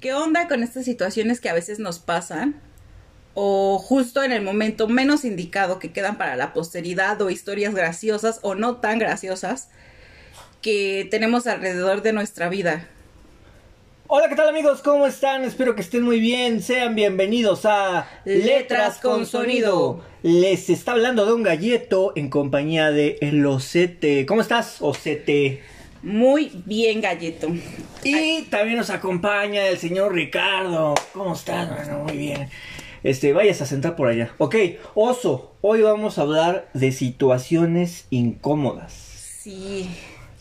¿Qué onda con estas situaciones que a veces nos pasan? O justo en el momento menos indicado que quedan para la posteridad o historias graciosas o no tan graciosas que tenemos alrededor de nuestra vida. Hola, ¿qué tal amigos? ¿Cómo están? Espero que estén muy bien. Sean bienvenidos a Letras con Sonido. Les está hablando Don Galleto en compañía de El Ocete. ¿Cómo estás, Ocete? Muy bien, galleto. Y también nos acompaña el señor Ricardo. ¿Cómo estás, mano? Muy bien. Este, vayas a sentar por allá. Ok, Oso, hoy vamos a hablar de situaciones incómodas. Sí.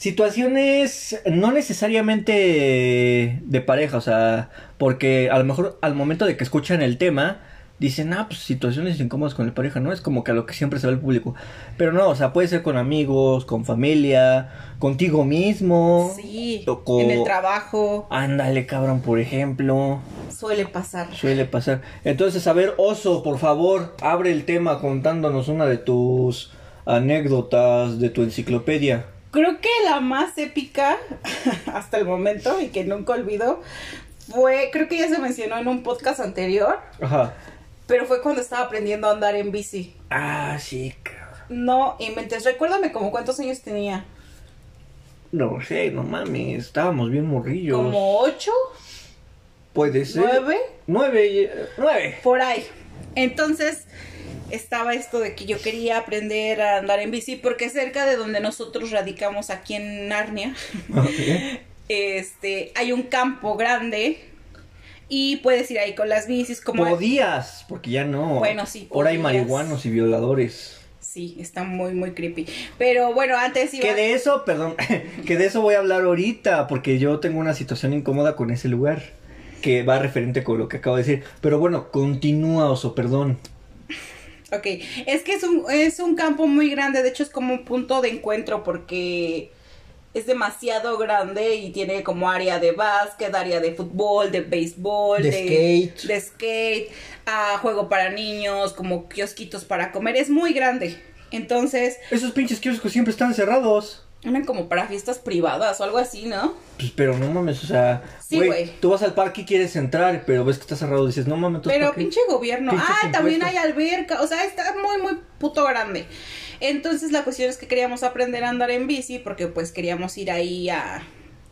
Situaciones no necesariamente de pareja, o sea, porque a lo mejor al momento de que escuchan el tema, dicen, ah, pues situaciones incómodas con la pareja, ¿no? Es como que a lo que siempre se ve el público. Pero no, o sea, puede ser con amigos, con familia, contigo mismo. Sí. En el trabajo Ándale, cabrón, por ejemplo. suele pasar. Suele pasar. Entonces, a ver, Oso, por favor, abre el tema contándonos una de tus anécdotas de tu enciclopedia. Creo que la más épica hasta el momento y que nunca olvido fue, creo que ya se mencionó en un podcast anterior, Ajá. pero fue cuando estaba aprendiendo a andar en bici. Ah, sí, cabrón. No inventes, recuérdame como cuántos años tenía. No sé, no mames, estábamos bien morrillos. Como ocho, Puede ser. nueve, Nueve, eh, nueve. por ahí. Entonces estaba esto de que yo quería aprender a andar en bici porque cerca de donde nosotros radicamos aquí en Narnia, este, hay un campo grande y puedes ir ahí con las bicis como Podías, porque ya no. Bueno, sí, Ahora hay marihuanos y violadores. Sí, está muy, muy creepy. Pero bueno, antes iba... Que de eso, perdón, que de eso voy a hablar ahorita, porque yo tengo una situación incómoda con ese lugar, que va referente con lo que acabo de decir. Pero bueno, continúa, oso, perdón. Ok, es que es un, es un campo muy grande, de hecho es como un punto de encuentro porque es demasiado grande y tiene como área de básquet, área de fútbol, de béisbol, De skate. de skate, juego para niños, como kiosquitos para comer, es muy grande. Entonces, Esos pinches kioscos siempre están cerrados. Eran como para fiestas privadas o algo así, ¿no? Pues, pero no mames, o sea, Sí, güey. tú vas al parque y quieres entrar, pero ves que está cerrado y dices, no mames, entonces, Pero pinche gobierno. Ah, también hay alberca. O sea, está muy, muy puto grande. Entonces la cuestión es que queríamos aprender a andar en bici porque pues queríamos ir ahí a,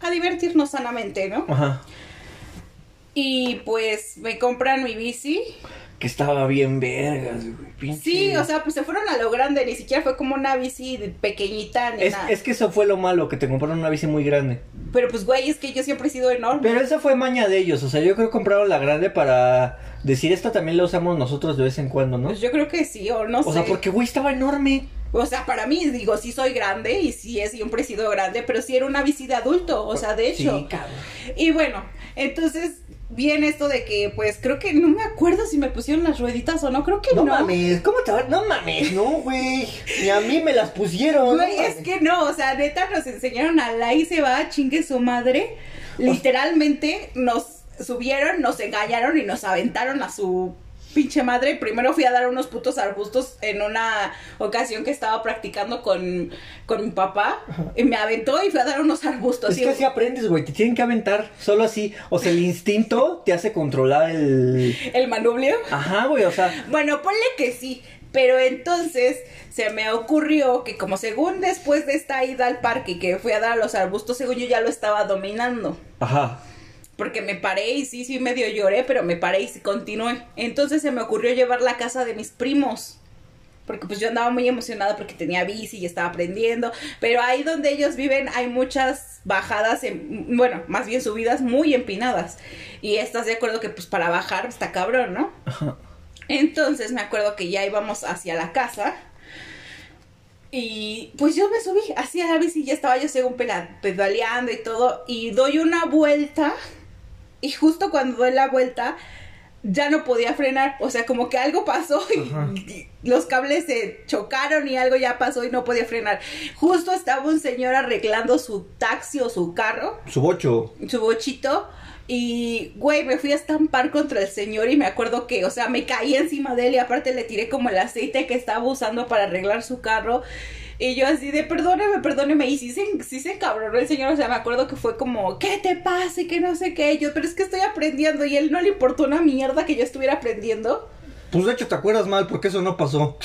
a divertirnos sanamente, ¿no? Ajá, Y pues me compran mi bici. Que estaba bien vergas, güey, pinche. Sí, o sea, pues se fueron a lo grande. Ni siquiera fue como una bici pequeñita ni Es, nada. es que eso fue lo malo, que te compraron una bici muy grande. Pero pues, güey, es que yo siempre he sido enorme. Pero esa fue maña de ellos, o sea, yo creo que compraron la grande para decir, esta también la usamos nosotros de vez en cuando, ¿no? Pues yo creo que sí, o no O sé. sea, porque, güey, estaba enorme. O sea, para mí, digo, sí soy grande y sí he siempre sido grande, pero sí era una bici de adulto, o sea, de hecho. Sí, cabrón. Y bueno, entonces viene esto de que, pues creo que no me acuerdo si me pusieron las rueditas o no, creo que No, no. mames, ¿cómo te va? No mames, no, güey. Ni a mí me las pusieron. Güey, no es que no, o sea, neta nos enseñaron a la y se va, chingue su madre. Literalmente nos subieron, nos engañaron y nos aventaron a su pinche madre. Primero fui a dar unos putos arbustos en una ocasión que estaba practicando con, con mi papá. Y me aventó y fui a dar unos arbustos. Es que así aprendes, güey. Te tienen que aventar solo así. O sea, el instinto te hace controlar el. el manubrio. Ajá, güey, o sea. Bueno, ponle que sí, pero entonces se me ocurrió que como según después de esta ida al parque que fui a dar a los arbustos, según yo ya lo estaba dominando. Ajá. Porque me paré y sí, sí, medio lloré, pero me paré y sí continué. Entonces se me ocurrió llevar la casa de mis primos. Porque pues yo andaba muy emocionada porque tenía bici y estaba aprendiendo. Pero ahí donde ellos viven hay muchas bajadas, en- bueno, más bien subidas muy empinadas. Y estás de acuerdo que pues para bajar está cabrón, ¿no? Ajá. Entonces me acuerdo que ya íbamos hacia la casa. Y pues yo me subí hacia la bici, ya estaba yo según pedaleando y todo. Y doy una vuelta. Y justo cuando doy la vuelta, ya no podía frenar. O sea, como que algo pasó y los cables se chocaron y algo ya pasó y no podía frenar. Justo estaba un señor arreglando su taxi o su carro Su bocho. su bochito. Y, güey, me fui a estampar contra el señor y me acuerdo que, o sea, me caí encima de él y aparte le tiré como el aceite que estaba usando para arreglar su carro. Y yo así de, perdóneme, perdóneme. Y sí se, sí se encabronó el señor. O sea, me acuerdo que fue como, ¿qué te pasa? Y que no sé qué. Yo, pero es que estoy aprendiendo. Y él no le importó una mierda que yo estuviera aprendiendo. Pues de hecho te acuerdas mal porque eso no pasó.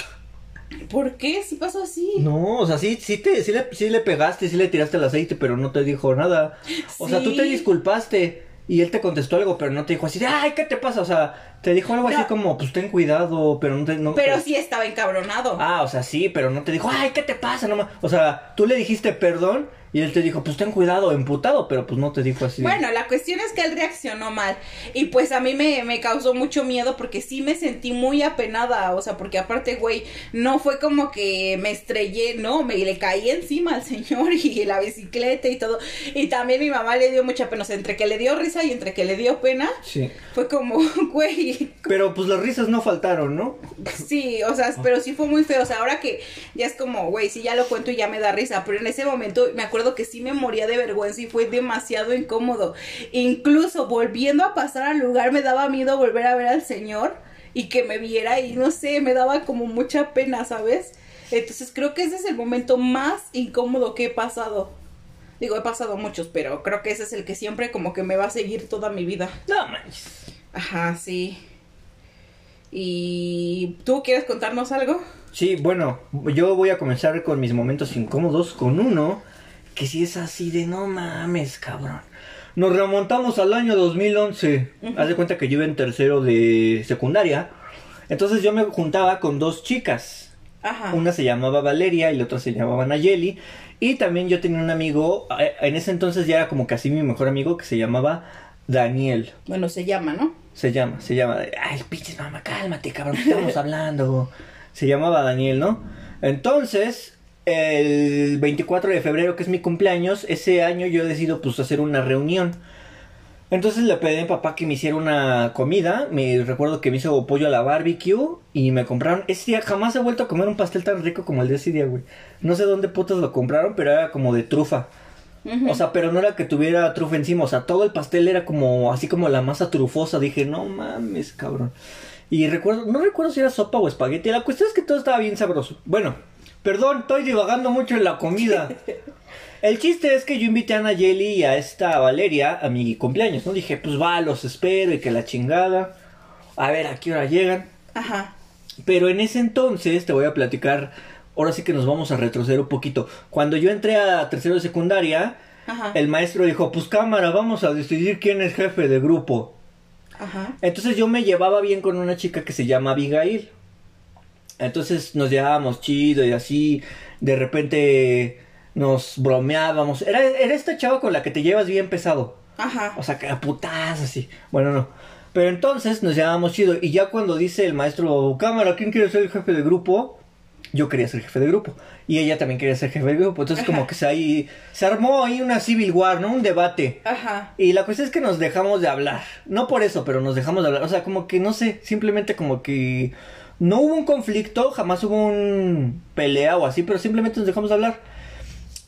¿Por qué? ¿Sí pasó así? No, o sea, sí, sí, te, sí, le, sí le pegaste, sí le tiraste el aceite, pero no te dijo nada. O sea, tú te disculpaste y él te contestó algo, pero no te dijo así de, ay, ¿qué te pasa? O sea, te dijo algo así como, pues ten cuidado, pero no te... No, Pero sí estaba encabronado. Ah, o sea, sí, pero no te dijo, ay, ¿qué te pasa? No, ma-". o sea, tú le dijiste perdón y él te dijo, pues ten cuidado, emputado, pero pues no te dijo así. Bueno, la cuestión es que él reaccionó mal y pues a mí me, me causó mucho miedo porque sí me sentí muy apenada, o sea, porque aparte, güey, no fue como que me estrellé, no, me le caí encima al señor y la bicicleta y todo. Y también mi mamá le dio mucha pena, o sea, entre que le dio risa y entre que le dio pena, Sí. fue como, güey, Pero pues las risas no faltaron, ¿no? Sí, o sea, pero sí fue muy feo. O sea, ahora que ya es como, güey, sí ya lo cuento y ya me da risa. Pero en ese momento me acuerdo que sí me moría de vergüenza y fue demasiado incómodo. Incluso volviendo a pasar al lugar me daba miedo volver a ver al señor y que me viera y no sé, me daba como mucha pena, ¿sabes? Entonces creo que ese es el momento más incómodo que he pasado. Digo, he pasado muchos, pero creo que ese es el que siempre como que me va a seguir toda mi vida. No manches. Ajá, sí. ¿Y tú quieres contarnos algo? Sí, bueno, yo voy a comenzar con mis momentos incómodos con uno que sí es así de no mames, cabrón. Nos remontamos al año 2011. Haz de cuenta que yo iba en tercero de secundaria. Entonces yo me juntaba con dos chicas. Ajá. Una se llamaba Valeria y la otra se llamaba Nayeli. Y también yo tenía un amigo, en ese entonces ya era como casi mi mejor amigo, que se llamaba Daniel. Bueno, se llama, ¿no? Se llama, se llama. Ay, pinches mamá, cálmate, cabrón, ¿qué estamos hablando? Se llamaba Daniel, ¿no? Entonces, el 24 de febrero, que es mi cumpleaños, ese año yo decido pues hacer una reunión. Entonces le pedí a mi papá que me hiciera una comida. Me recuerdo que me hizo pollo a la barbecue y me compraron. Ese día jamás he vuelto a comer un pastel tan rico como el de ese día, güey. No sé dónde putas lo compraron, pero era como de trufa. O sea, pero no era que tuviera trufa encima, o sea, todo el pastel era como así como la masa trufosa. Dije, no mames, cabrón. Y recuerdo, no recuerdo si era sopa o espagueti. La cuestión es que todo estaba bien sabroso. Bueno, perdón, estoy divagando mucho en la comida. El chiste es que yo invité a Nayeli y a esta Valeria a mi cumpleaños, ¿no? Dije, pues va, los espero y que la chingada. A ver, ¿a qué hora llegan? Ajá. Pero en ese entonces te voy a platicar, ahora sí que nos vamos a retroceder un poquito. Cuando yo entré a tercero de secundaria, Ajá. el maestro dijo, pues cámara, vamos a decidir quién es jefe de grupo. Ajá. Entonces yo me llevaba bien con una chica que se llama Abigail. Entonces nos llevábamos chido y así, de repente nos bromeábamos. Era, era esta chava con la que te llevas bien pesado. Ajá. O sea, que putas así. Bueno, no. Pero entonces nos llevábamos chido. Y ya cuando dice el maestro, cámara, ¿quién quiere ser el jefe de grupo? Yo quería ser jefe de grupo. Y ella también quería ser jefe de grupo. Entonces Ajá. como que se, ahí, se armó ahí una civil war, ¿no? Un debate. Ajá. Y la cuestión es que nos dejamos de hablar. No por eso, pero nos dejamos de hablar. O sea, como que no sé, simplemente como que no hubo un conflicto, jamás hubo un pelea o así, pero simplemente nos dejamos de hablar.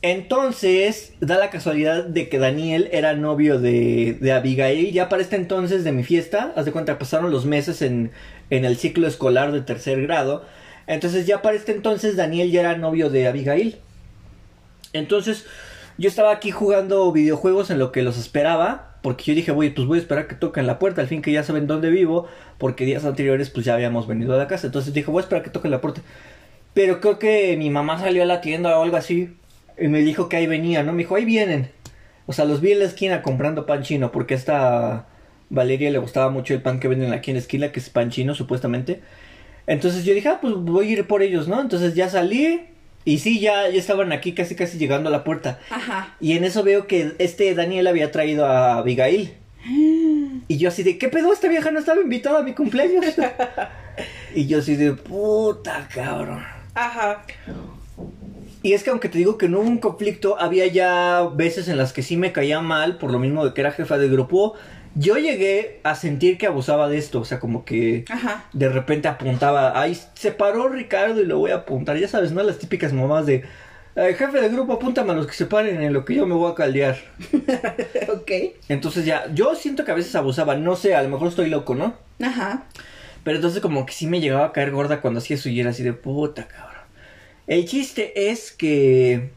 Entonces, da la casualidad de que Daniel era novio de, de Abigail. Ya para este entonces de mi fiesta, haz de cuenta, pasaron los meses en, en el ciclo escolar de tercer grado. Entonces, ya para este entonces, Daniel ya era novio de Abigail. Entonces, yo estaba aquí jugando videojuegos en lo que los esperaba. Porque yo dije, voy, pues voy a esperar que toquen la puerta. Al fin que ya saben dónde vivo. Porque días anteriores, pues ya habíamos venido a la casa. Entonces dije, voy a esperar que toquen la puerta. Pero creo que mi mamá salió a la tienda o algo así. Y me dijo que ahí venía, ¿no? Me dijo, ahí vienen. O sea, los vi en la esquina comprando pan chino. Porque a esta Valeria le gustaba mucho el pan que venden aquí en la esquina, que es pan chino, supuestamente. Entonces yo dije, ah, pues voy a ir por ellos, ¿no? Entonces ya salí. Y sí, ya, ya estaban aquí casi casi llegando a la puerta. Ajá. Y en eso veo que este Daniel había traído a Abigail. Y yo así de, ¿qué pedo? Esta vieja no estaba invitada a mi cumpleaños. y yo así de, puta cabrón. Ajá. Y es que aunque te digo que no hubo un conflicto, había ya veces en las que sí me caía mal, por lo mismo de que era jefa de grupo. Yo llegué a sentir que abusaba de esto, o sea, como que Ajá. de repente apuntaba, ay, se paró Ricardo y lo voy a apuntar, ya sabes, ¿no? Las típicas mamás de, "Ay, jefe de grupo, apúntame a los que se paren en lo que yo me voy a caldear. ok. Entonces ya, yo siento que a veces abusaba, no sé, a lo mejor estoy loco, ¿no? Ajá. Pero entonces como que sí me llegaba a caer gorda cuando hacía eso y era así de puta, cabrón. El chiste es que.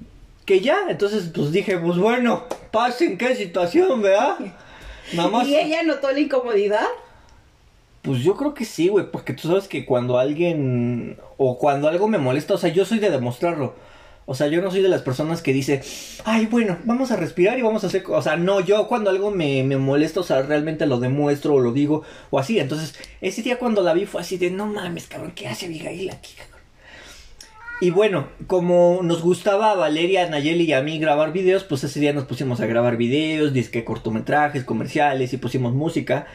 Que ya, entonces pues dije, pues bueno, pasen qué situación, ¿verdad? Nada más. ¿Y ella notó la incomodidad? Pues yo creo que sí, güey, porque tú sabes que cuando alguien. O cuando algo me molesta, o sea, yo soy de demostrarlo. O sea, yo no soy de las personas que dice, ay, bueno, vamos a respirar y vamos a hacer... O sea, no, yo cuando algo me, me molesta, o sea, realmente lo demuestro o lo digo o así. Entonces, ese día cuando la vi fue así de, no mames, cabrón, ¿qué hace Abigail aquí? Y bueno, como nos gustaba a Valeria, Nayeli y a mí grabar videos, pues ese día nos pusimos a grabar videos, disque cortometrajes, comerciales y pusimos música.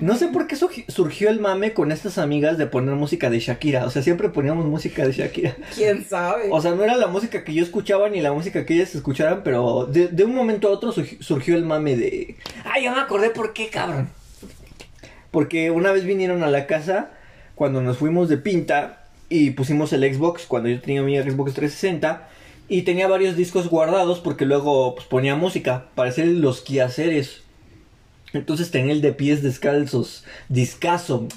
No sé por qué surgió el mame con estas amigas de poner música de Shakira. O sea, siempre poníamos música de Shakira. ¿Quién sabe? O sea, no era la música que yo escuchaba ni la música que ellas escucharan, pero de, un momento a otro surgió el mame de... ¡Ay, ya me acordé por qué, cabrón! Porque una vez vinieron a la casa cuando nos fuimos de pinta y pusimos el Xbox, cuando yo tenía mi Xbox 360, y tenía varios discos guardados porque luego pues, ponía música para hacer los quehaceres. Entonces tenía el de pies descalzos, discaso.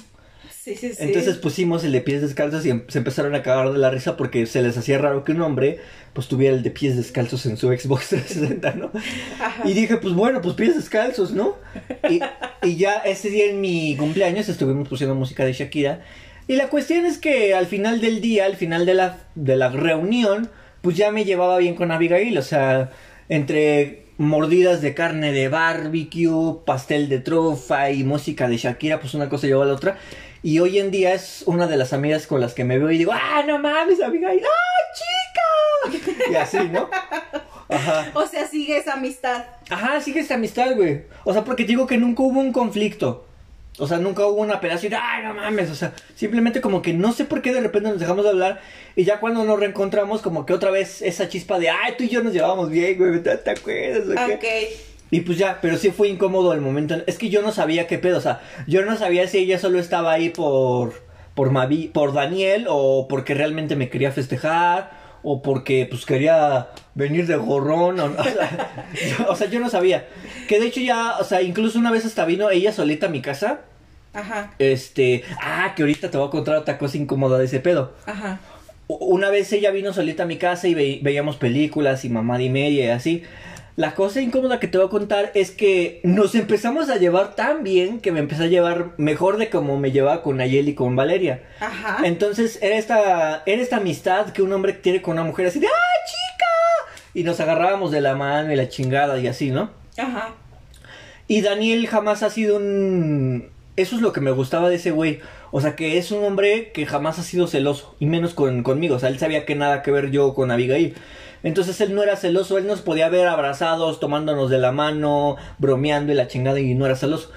Sí, sí, sí. Entonces pusimos el de pies descalzos y em, se empezaron a cagar de la risa porque se les hacía raro que un hombre pues tuviera el de pies descalzos en su Xbox 360, ¿no? Y dije, pues bueno, pues pies descalzos, ¿no? Y, y ya ese día en mi cumpleaños estuvimos pusiendo música de Shakira. Y la cuestión es que al final del día, al final de la, de la reunión, pues ya me llevaba bien con Abigail, o sea, entre mordidas de carne de barbecue, pastel de trufa y música de Shakira, pues una cosa lleva a la otra. Y hoy en día es una de las amigas con las que me veo y digo, ¡ah, no mames, amiga! ¡Ah, chica! Y así, ¿no? Ajá. O sea, sigue esa amistad. Ajá, sigue esa amistad, güey. O sea, porque digo que nunca hubo un conflicto. O sea, nunca hubo una pedazo de, ay, no mames. O sea, simplemente como que no sé por qué de repente nos dejamos de hablar. Y ya cuando nos reencontramos, como que otra vez esa chispa de, ay, tú y yo nos llevábamos bien, güey, ¿te, acuerdas? Ok. Y pues ya, pero sí fue incómodo el momento. Es que yo no sabía qué pedo. O sea, yo no sabía si ella solo estaba ahí por, por, Mavi, por Daniel o porque realmente me quería festejar o porque pues quería venir de gorrón, o, o, sea, yo, no sabía. Que de hecho ya, o sea, incluso una vez hasta vino ella solita a mi casa. Ajá. Este, ah, que ahorita te voy a contar otra cosa incómoda de ese pedo. Ajá. Una vez ella vino solita a mi casa y veíamos películas y mamá y media y así. La cosa incómoda que te voy a contar es que nos empezamos a llevar tan bien que me empecé a llevar mejor de como me llevaba con Ayeli y con Valeria. Ajá. Entonces era esta, era esta amistad que un hombre tiene con una mujer así de ¡Ah, chica! Y nos agarrábamos de la mano y la chingada y así, ¿no? Ajá. Y Daniel jamás ha sido un... Eso es lo que me gustaba de ese güey. O sea, que es un hombre que jamás ha sido celoso. Y menos con, conmigo. O sea, él sabía que nada que ver yo con Abigail. Entonces él no era celoso, él nos podía ver abrazados, tomándonos de la mano, bromeando y la chingada y no era celoso.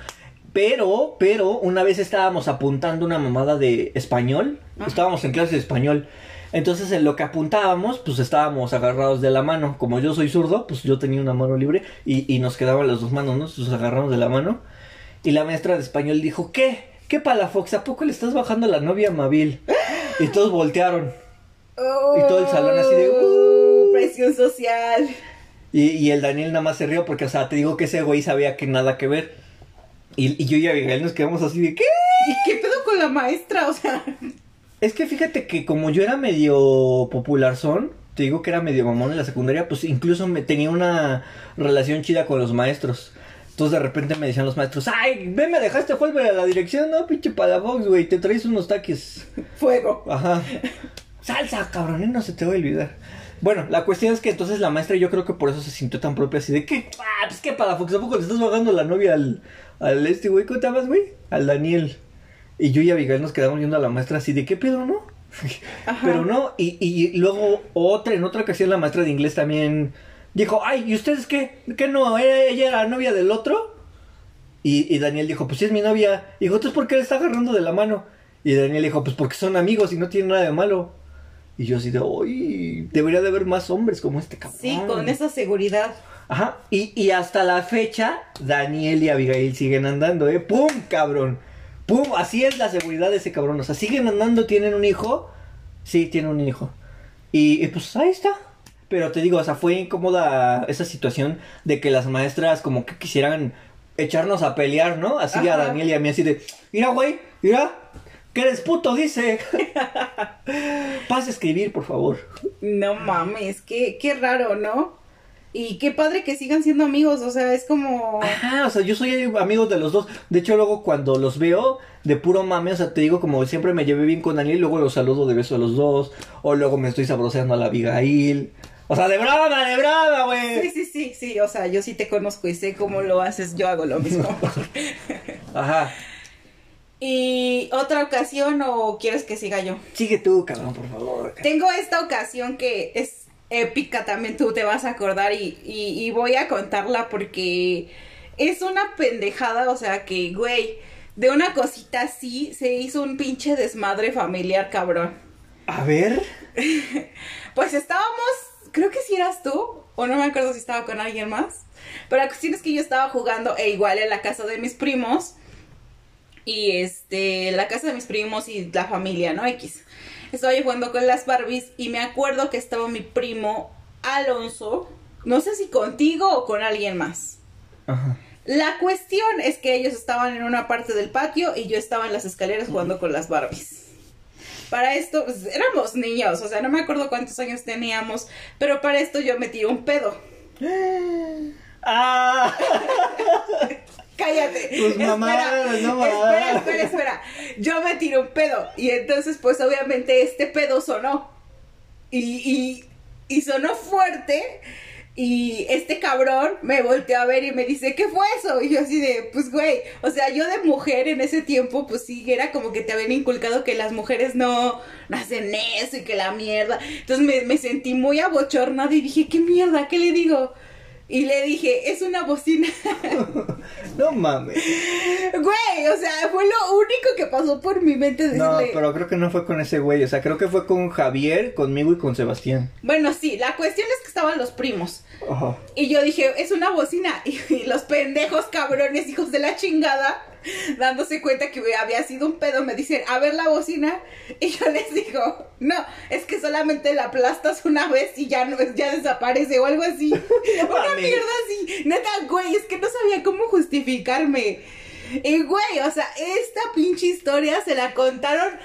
Pero, pero, una vez estábamos apuntando una mamada de español, estábamos en clase de español. Entonces en lo que apuntábamos, pues estábamos agarrados de la mano. Como yo soy zurdo, pues yo tenía una mano libre y, y nos quedaban las dos manos, ¿no? Nos agarramos de la mano. Y la maestra de español dijo, ¿qué? ¿Qué palafox? ¿A poco le estás bajando la novia a Mabil? Y todos voltearon. Y todo el salón así de... Uh, presión social. Y, el Daniel nada más se rió porque, o sea, te digo que ese güey sabía que nada que ver. Y, yo y Abigail nos quedamos así de, ¿qué? ¿Y qué pedo con la maestra? O sea... Es que fíjate que como yo era medio popular son, te digo que era medio mamón en la secundaria, pues incluso me tenía una relación chida con los maestros. Entonces de repente me decían los maestros, ay, ven, me dejaste vuelve a la dirección, no, pinche palafox, güey, te traes unos taques. Fuego. Ajá. Salsa, cabrón, no se te va a olvidar. Bueno, la cuestión es que entonces la maestra yo creo que por eso se sintió tan propia así de que, ah, pues qué para, porque tampoco le estás bajando la novia al, al este güey, ¿cómo te llamas, güey? Al Daniel. Y yo y Abigail nos quedamos viendo a la maestra así de qué pedo, ¿no? Pero no, y, y luego otra, en otra ocasión la maestra de inglés también dijo, ay, ¿y ustedes qué? ¿Qué no? ¿Ella era novia del otro? Y, y Daniel dijo, pues sí es mi novia. Y dijo, entonces ¿por qué le está agarrando de la mano? Y Daniel dijo, pues porque son amigos y no tienen nada de malo. Y yo así de, uy, debería de haber más hombres como este cabrón. Sí, con esa seguridad. Ajá, y, y hasta la fecha, Daniel y Abigail siguen andando, ¿eh? ¡Pum, cabrón! ¡Pum! Así es la seguridad de ese cabrón. O sea, siguen andando, tienen un hijo. Sí, tienen un hijo. Y, pues ahí está. Pero te digo, o sea, fue incómoda esa situación de que las maestras como que quisieran echarnos a pelear, ¿no? Así a Daniel y a mí, así de, mira, güey, mira, Que eres puto, dice. Pasa a escribir, por favor. No mames, qué, qué raro, ¿no? Y qué padre que sigan siendo amigos, o sea, es como... Ajá, o sea, yo soy amigo de los dos. De hecho, luego cuando los veo, de puro mame, o sea, te digo, como siempre me llevé bien con Daniel, luego los saludo de beso a los dos. O luego me estoy sabroseando a la Abigail. O sea, de brava, de brava, güey. Sí, sí, sí, sí, o sea, yo sí te conozco y sé cómo lo haces, yo hago lo mismo. Ajá. ¿Y otra ocasión o quieres que siga yo? Sigue tú, cabrón, por favor. Tengo esta ocasión que es épica también, tú te vas a acordar y, y, y voy a contarla porque es una pendejada, o sea que, güey, de una cosita así se hizo un pinche desmadre familiar, cabrón. A ver. Pues estábamos, creo que si eras tú, o no me acuerdo si estaba con alguien más, pero la cuestión es que yo estaba jugando e igual en la casa de mis primos y este, la casa de mis primos y la familia, ¿no? X. Estaba yo jugando con las Barbies y me acuerdo que estaba mi primo Alonso, no sé si contigo o con alguien más. Ajá. La cuestión es que ellos estaban en una parte del patio y yo estaba en las escaleras jugando con las Barbies. Para esto, pues, éramos niños, o sea, no me acuerdo cuántos años teníamos, pero para esto yo me tiré un pedo. Ah. Cállate. Tus mamadas, espera, no espera, espera, espera. Yo me tiré un pedo. Y entonces, pues obviamente este pedo sonó. Y, y, y sonó fuerte. Y este cabrón me volteó a ver y me dice, ¿qué fue eso? Y yo así de, pues güey, o sea, yo de mujer en ese tiempo, pues sí, era como que te habían inculcado que las mujeres no, no hacen eso y que la mierda. Entonces me, me sentí muy abochornada y dije, ¿qué mierda? ¿Qué le digo? Y le dije, es una bocina. No mames. Güey, o sea, fue lo único que pasó por mi mente decirle. No, pero creo que no fue con ese güey. O sea, creo que fue con Javier, conmigo y con Sebastián. Bueno, sí, la cuestión es que estaban los primos. Ajá. Y yo dije, es una bocina. Y, los pendejos cabrones, hijos de la chingada, dándose cuenta que había sido un pedo, me dicen, a ver la bocina. Y yo les digo, no, es que solamente la aplastas una vez y ya no, ya desaparece o algo así. una mierda así. Neta, güey, es que no sabía cómo justificarme. Y güey, o sea, esta pinche historia se la contaron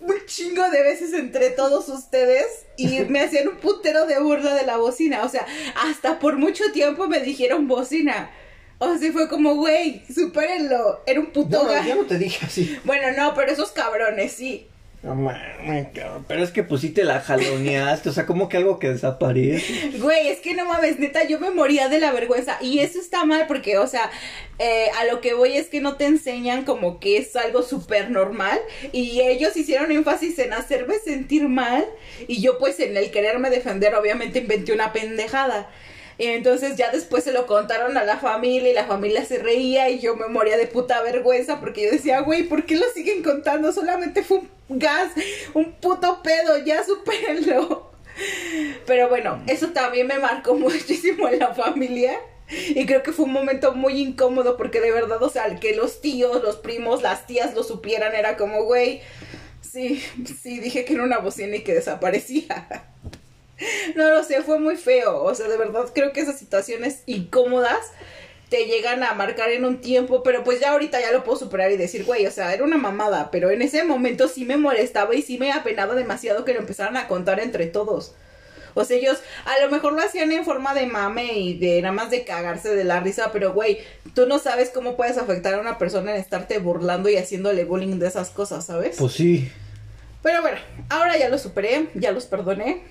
un chingo de veces entre todos ustedes y me hacían un putero de burla de la bocina. O sea, hasta por mucho tiempo me dijeron bocina. O sea, fue como, güey, supérenlo. Era un puto No, yo no te dije así. Bueno, no, pero esos cabrones, sí. No mames. Pero es que pues sí te la jaloneaste. O sea, como que algo que desaparece. Güey, es que no mames, neta, yo me moría de la vergüenza. Y eso está mal porque, o sea, eh, a lo que voy es que no te enseñan como que es algo súper normal. Y ellos hicieron énfasis en hacerme sentir mal. Y yo, pues, en el quererme defender, obviamente inventé una pendejada. Y entonces ya después se lo contaron a la familia y la familia se reía y yo me moría de puta vergüenza porque yo decía, güey, ¿por qué lo siguen contando? Solamente fue un gas, un puto pedo, ya supérenlo. Pero bueno, eso también me marcó muchísimo en la familia. Y creo que fue un momento muy incómodo porque de verdad, o sea, que los tíos, los primos, las tías lo supieran era como, güey, sí, sí, dije que era una bocina y que desaparecía. No lo sé, fue muy feo. O sea, de verdad creo que esas situaciones incómodas te llegan a marcar en un tiempo, pero pues ya ahorita ya lo puedo superar y decir, güey, o sea, era una mamada, pero en ese momento sí me molestaba y sí me apenaba demasiado que lo empezaran a contar entre todos. O sea, ellos a lo mejor lo hacían en forma de mame y de nada más de cagarse de la risa, pero güey, tú no sabes cómo puedes afectar a una persona en estarte burlando y haciéndole bullying de esas cosas, ¿sabes? Pues sí. Pero bueno, ahora ya lo superé, ya los perdoné.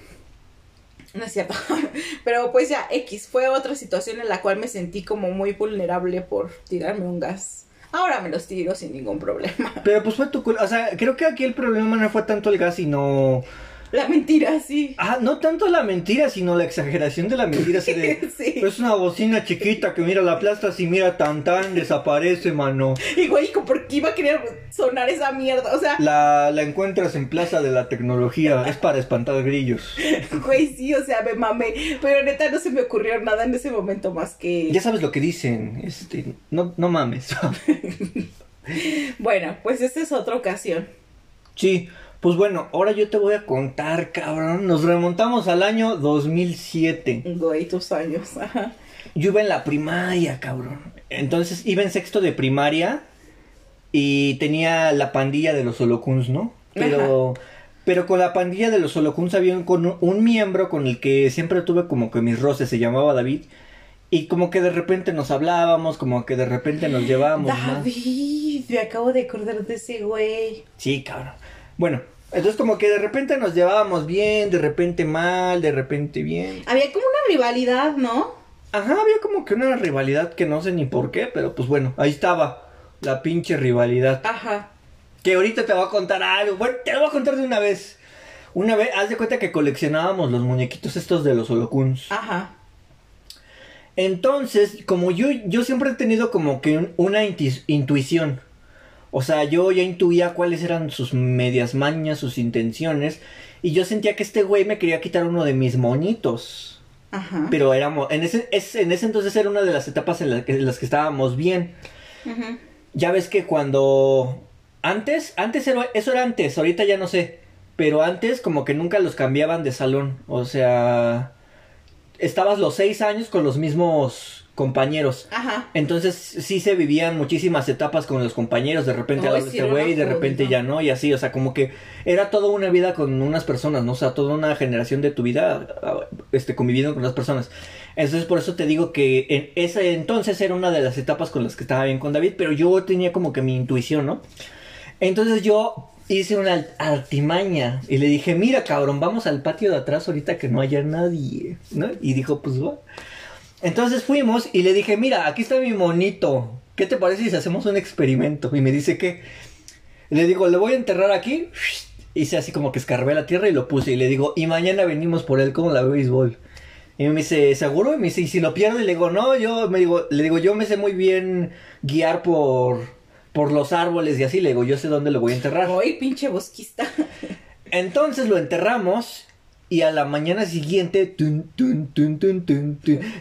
No es cierto. Pero pues ya, X, fue otra situación en la cual me sentí como muy vulnerable por tirarme un gas. Ahora me los tiro sin ningún problema. Pero pues fue tu culpa. O sea, creo que aquí el problema no fue tanto el gas, sino. La mentira, sí. Ah, no tanto la mentira, sino la exageración de la mentira. Así de. Sí. Es una bocina chiquita que mira la aplastas y mira tan tan desaparece, mano. Y güey, ¿por qué iba a querer sonar esa mierda? O sea, La, la encuentras en Plaza de la Tecnología. Es para espantar grillos. güey, sí, o sea, me mamé. Pero neta no se me ocurrió nada en ese momento más que... Ya sabes lo que dicen. Este, no, no mames. Bueno, pues esta es otra ocasión. sí. Pues bueno, ahora yo te voy a contar, cabrón. Nos remontamos al año 2007. Güey, tus años. Ajá. Yo iba en la primaria, cabrón. Entonces iba en sexto de primaria. y tenía la pandilla de los holocuns, ¿no? Pero, pero con la pandilla de los holocuns había un, con un miembro con el que siempre tuve como que mis roces, se llamaba David. Y como que de repente nos hablábamos, como que de repente nos llevábamos. más. David, me acabo de acordar de ese güey. Sí, cabrón. Bueno, entonces como que de repente nos llevábamos bien, de repente mal, de repente bien. Había como una rivalidad, ¿no? Ajá, había como que una rivalidad que no sé ni por qué, pero pues bueno, ahí estaba la pinche rivalidad. Ajá. Que ahorita te voy a contar algo. Bueno, te lo voy a contar de una vez. Una vez, haz de cuenta que coleccionábamos los muñequitos estos de los holocuns. Ajá. Entonces, como yo, yo siempre he tenido como que un- una intuición. O sea, yo ya intuía cuáles eran sus medias mañas, sus intenciones. Y yo sentía que este güey me quería quitar uno de mis moñitos. Ajá. Pero éramos, en ese, es- en ese entonces era una de las etapas en, la que- en las que estábamos bien. Ujú. Ya ves que cuando... Antes, antes era, eso era antes, ahorita ya no sé. Pero antes como que nunca los cambiaban de salón. O sea... Estabas los seis años con los mismos compañeros. Ajá. Entonces sí se vivían muchísimas etapas con los compañeros, de repente Ay, habla sí, este güey, de repente ya no, y así, o sea, como que era toda una vida con unas personas, ¿no? O sea, toda una generación de tu vida este, conviviendo con las personas. Entonces por eso te digo que en ese entonces era una de las etapas con las que estaba bien con David, pero yo tenía como que mi intuición, ¿no? Entonces yo hice una artimaña y le dije, mira cabrón, vamos al patio de atrás ahorita que no haya nadie, ¿no? Y dijo, pues va. Entonces fuimos y le dije, mira, aquí está mi monito. ¿Qué te parece si hacemos un experimento? Y me dice que... Le digo, le voy a enterrar aquí. Hice así como que escarbé la tierra y lo puse. Y le digo, y mañana venimos por él como la béisbol. Y me dice, ¿seguro? Y me dice, ¿y si lo pierdo? Y le digo, no, yo me digo, le digo, yo me sé muy bien guiar por, por los árboles y así. Le digo, yo sé dónde lo voy a enterrar. Ay, pinche bosquista. Entonces lo enterramos y a la mañana siguiente,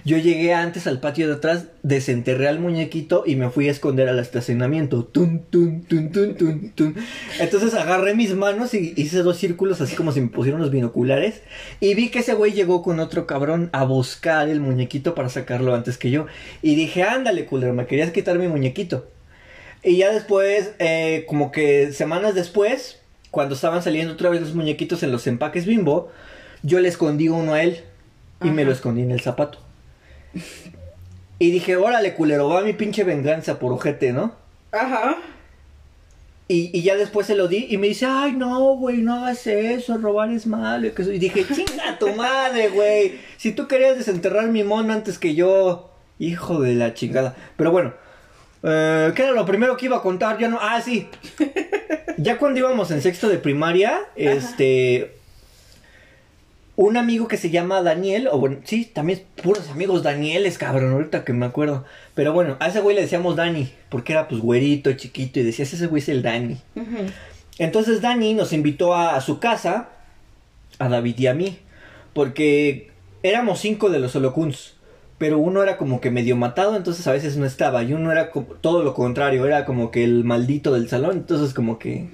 yo llegué antes al patio de atrás, desenterré al muñequito y me fui a esconder al estacionamiento. Entonces agarré mis manos y hice dos círculos así como si me pusieran los binoculares y vi que ese güey llegó con otro cabrón a buscar el muñequito para sacarlo antes que yo. Y dije, ándale, culero, me querías quitar mi muñequito. Y ya después, eh, como que semanas después, cuando estaban saliendo otra vez los muñequitos en los empaques bimbo, yo le escondí uno a él y me lo escondí en el zapato. Y dije, órale, culero, va mi pinche venganza por ojete, ¿no? Ajá. Y, y ya después se lo di y me dice, ay, no, güey, no hagas eso, robar es malo. Y dije, chinga tu madre, güey. Si tú querías desenterrar mi mono antes que yo, hijo de la chingada. Pero bueno, eh, ¿qué era lo primero que iba a contar? Ya no, ah, sí. Ya cuando íbamos en sexto de primaria, este, un amigo que se llama Daniel, o bueno, sí, también puros amigos Danieles, cabrón, ahorita que me acuerdo. Pero bueno, a ese güey le decíamos Dani, porque era pues güerito, chiquito, y decías, ese güey es el Dani. Entonces Dani nos invitó a, a su casa, a David y a mí, porque éramos cinco de los holocuns, pero uno era como que medio matado, entonces a veces no estaba, y uno era co- todo lo contrario, era como que el maldito del salón, entonces como que...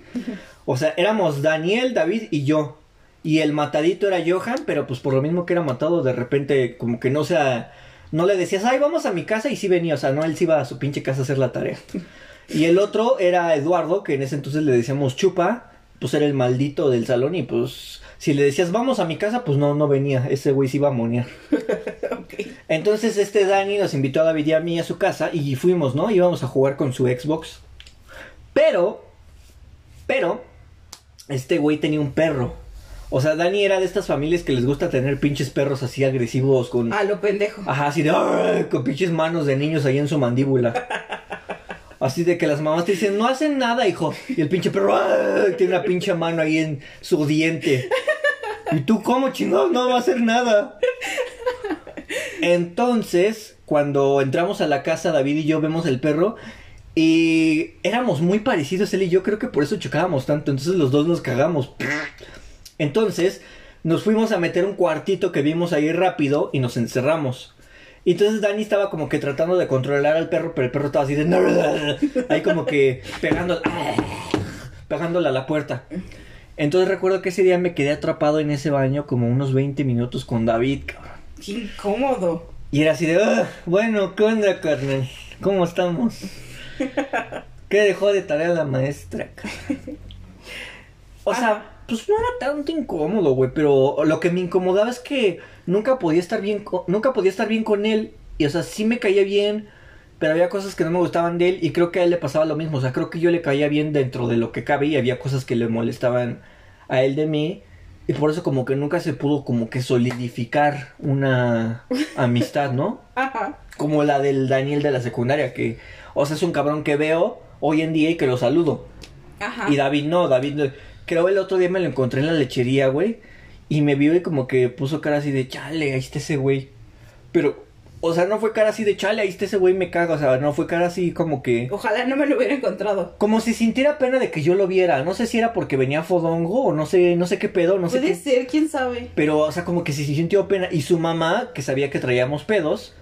O sea, éramos Daniel, David y yo. Y el matadito era Johan, pero pues por lo mismo que era matado, de repente como que no sea... No le decías, ay, vamos a mi casa y sí venía, o sea, no, él sí iba a su pinche casa a hacer la tarea. Y el otro era Eduardo, que en ese entonces le decíamos chupa, pues era el maldito del salón y pues si le decías vamos a mi casa, pues no, no venía, ese güey se iba a monear. Entonces este Dani nos invitó a David y a mí a su casa y fuimos, ¿no? Íbamos a jugar con su Xbox. Pero, pero, este güey tenía un perro. O sea, Dani era de estas familias que les gusta tener pinches perros así agresivos con... A lo pendejo. Ajá, así de... Con pinches manos de niños ahí en su mandíbula. Así de que las mamás te dicen, no hacen nada, hijo. Y el pinche perro tiene una pinche mano ahí en su diente. ¿Y tú cómo, chingón? No va a hacer nada. Entonces, cuando entramos a la casa, David y yo vemos el perro. Y éramos muy parecidos él y yo, creo que por eso chocábamos tanto. Entonces los dos nos cagamos. Entonces, nos fuimos a meter un cuartito que vimos ahí rápido y nos encerramos. Y entonces Dani estaba como que tratando de controlar al perro, pero el perro estaba así de... Ahí como que pegando, pegándole a la puerta. Entonces recuerdo que ese día me quedé atrapado en ese baño como unos 20 minutos con David, cabrón. Qué incómodo. Y era así de, "Ah, bueno, ¿qué onda, carnal? ¿Cómo estamos? ¿Qué dejó de tarea la maestra? O sea, Ajá. Pues no era tanto incómodo, güey, pero lo que me incomodaba es que nunca podía estar bien, co- nunca podía estar bien con él. Y o sea, sí me caía bien, pero había cosas que no me gustaban de él y creo que a él le pasaba lo mismo. O sea, creo que yo le caía bien dentro de lo que cabe y había cosas que le molestaban a él de mí. Y por eso como que nunca se pudo como que solidificar una amistad, ¿no? Ajá. Como la del Daniel de la secundaria, que, o sea, es un cabrón que veo hoy en día y que lo saludo. Ajá. Y David no, David no. Creo el otro día me lo encontré en la lechería, güey. Y me vio y como que puso cara así de chale, ahí está ese güey. Pero, o sea, no fue cara así de chale, ahí está ese güey, me cago. O sea, no fue cara así como que. Ojalá no me lo hubiera encontrado. Como si sintiera pena de que yo lo viera. No sé si era porque venía fodongo o no sé, no sé qué pedo, no sé Puede qué. ser, quién sabe. Pero, o sea, como que si se sintió pena. Y su mamá, que sabía que traíamos pedos,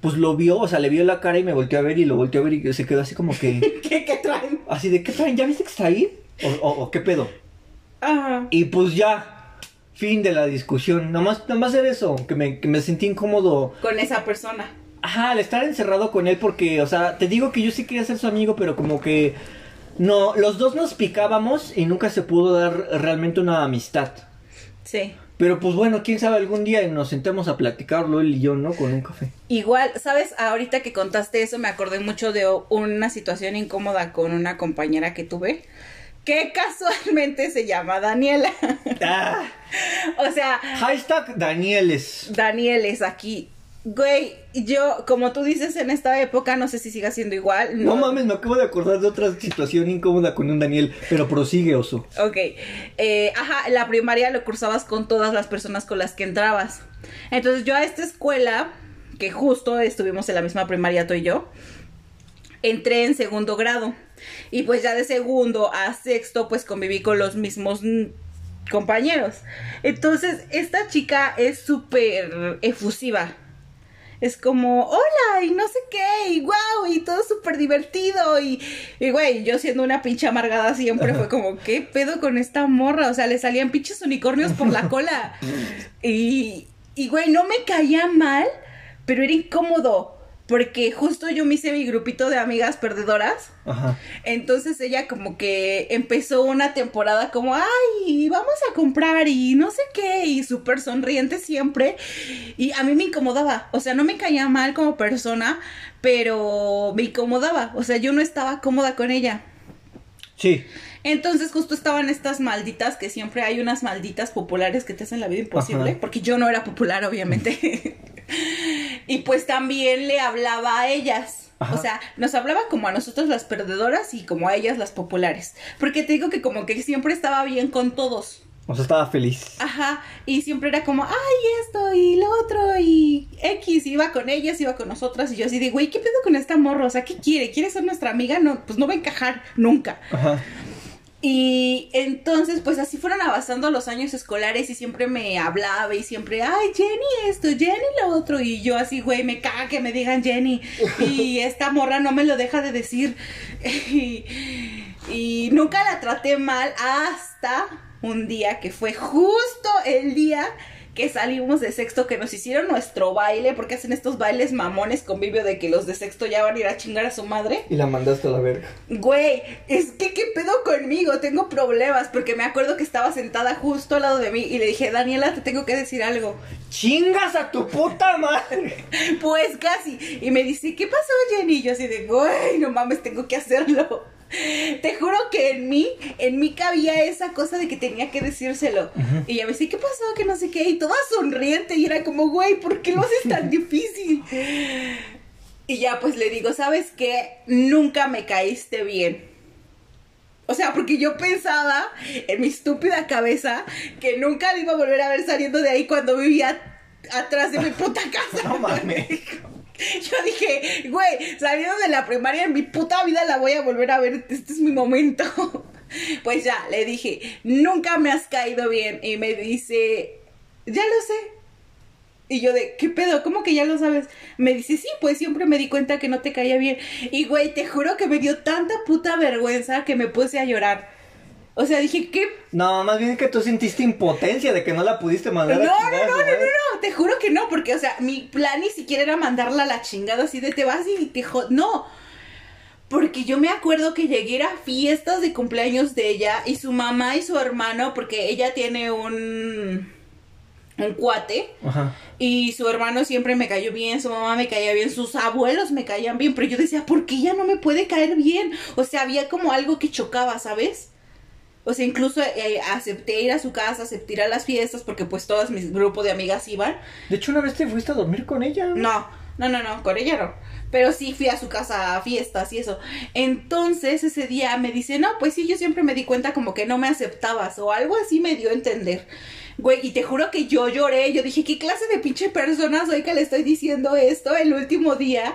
pues lo vio, o sea, le vio la cara y me volteó a ver y lo volteó a ver y se quedó así como que. ¿Qué, qué traen? Así de, ¿qué traen? ¿Ya viste que está ahí? ¿O, o- o qué pedo? Ajá. Y pues ya, fin de la discusión. Nomás, nomás era eso, que me, que me sentí incómodo. Con esa persona. Ajá, al estar encerrado con él porque, o sea, te digo que yo sí quería ser su amigo, pero como que... No, los dos nos picábamos y nunca se pudo dar realmente una amistad. Sí. Pero pues bueno, quién sabe algún día nos sentemos a platicarlo él y yo, ¿no? Con un café. Igual, ¿sabes? Ahorita que contaste eso me acordé mucho de una situación incómoda con una compañera que tuve. Que casualmente se llama Daniela. Ah, o sea, hashtag Danieles. Daniel es aquí. Güey, yo, como tú dices en esta época, no sé si siga siendo igual. No mames, me acabo de acordar de otra situación incómoda con un Daniel, pero prosigue, oso. Ok, eh, ajá, la primaria lo cursabas con todas las personas con las que entrabas. Entonces yo a esta escuela, que justo estuvimos en la misma primaria tú y yo, entré en segundo grado. Y pues ya de segundo a sexto, pues conviví con los mismos compañeros. Entonces, esta chica es súper efusiva. Es como, hola, y no sé qué, y wow, y todo súper divertido, y, y güey, yo siendo una pinche amargada siempre fue como, ¿qué pedo con esta morra? O sea, le salían pinches unicornios por la cola. Y, y güey, no me caía mal, pero era incómodo, porque justo yo me hice mi grupito de amigas perdedoras. Ajá. Entonces ella como que empezó una temporada como, ay, vamos a comprar y no sé qué, y súper sonriente siempre. Y a mí me incomodaba, o sea, no me caía mal como persona, pero me incomodaba, o sea, yo no estaba cómoda con ella. Sí. Entonces justo estaban estas malditas, que siempre hay unas malditas populares que te hacen la vida imposible, Ajá. porque yo no era popular, obviamente. y pues también le hablaba a ellas. Ajá. O sea, nos hablaba como a nosotros las perdedoras y como a ellas las populares. Porque te digo que como que siempre estaba bien con todos. O sea, estaba feliz. Ajá, y siempre era como, ay, esto y lo otro y X, iba con ellas, iba con nosotras y yo así de, güey, ¿qué pedo con esta morra? O sea, ¿qué quiere? ¿Quiere ser nuestra amiga? No, pues no va a encajar nunca. Ajá. Y entonces, pues así fueron avanzando los años escolares y siempre me hablaba y siempre, ay, Jenny esto, Jenny lo otro. Y yo así, güey, me caga que me digan Jenny. Y esta morra no me lo deja de decir. Y, y nunca la traté mal hasta un día que fue justo el día que salimos de sexto, que nos hicieron nuestro baile, porque hacen estos bailes mamones convivio de que los de sexto ya van a ir a chingar a su madre. Y la mandaste a la verga. Güey, es que qué pedo conmigo, tengo problemas, porque me acuerdo que estaba sentada justo al lado de mí y le dije, Daniela, te tengo que decir algo. ¡Chingas a tu puta madre! Pues casi. Y me dice, ¿qué pasó, Jenny? Y yo así de, güey, no mames, tengo que hacerlo. Te juro que en mí, en mí cabía esa cosa de que tenía que decírselo. Y ella me dice, ¿qué pasó? Que no sé qué. Y toda sonriente. Y era como, güey, ¿por qué lo haces tan difícil? Y ya pues le digo, ¿sabes qué? Nunca me caíste bien. O sea, porque yo pensaba en mi estúpida cabeza que nunca le iba a volver a ver saliendo de ahí cuando vivía atrás de mi puta casa. No mames. Yo dije, güey, saliendo de la primaria en mi puta vida la voy a volver a ver, este es mi momento. Pues ya, le dije, nunca me has caído bien. Y me dice, ya lo sé. Y yo de, ¿qué pedo? ¿Cómo que ya lo sabes? Me dice, sí, pues siempre me di cuenta que no te caía bien. Y güey, te juro que me dio tanta puta vergüenza que me puse a llorar. O sea, dije, ¿qué No, más bien que tú sentiste impotencia de que no la pudiste mandar no, a no, no, no, no, no, te juro que no, porque, o sea, mi plan ni siquiera era mandarla a la chingada así de te vas y te jo... No, Porque yo me acuerdo que llegué a fiestas de cumpleaños de ella y su mamá y su hermano, porque ella tiene un un cuate Ajá. y su hermano siempre me cayó bien, su mamá me caía bien, sus abuelos me caían bien, pero yo decía, ¿por qué ella no me puede caer bien? O sea, había como algo que chocaba, ¿sabes? O sea, incluso eh, acepté ir a su casa, acepté ir a las fiestas porque pues todas mis grupo de amigas iban. De hecho, una vez te fuiste a dormir con ella. No, no, no, no, con ella no. Pero sí fui a su casa a fiestas y eso. Entonces ese día me dice, no, pues sí, yo siempre me di cuenta como que no me aceptabas o algo así me dio a entender. Güey, y te juro que yo lloré, yo dije, ¿qué clase de pinche persona soy que le estoy diciendo esto el último día?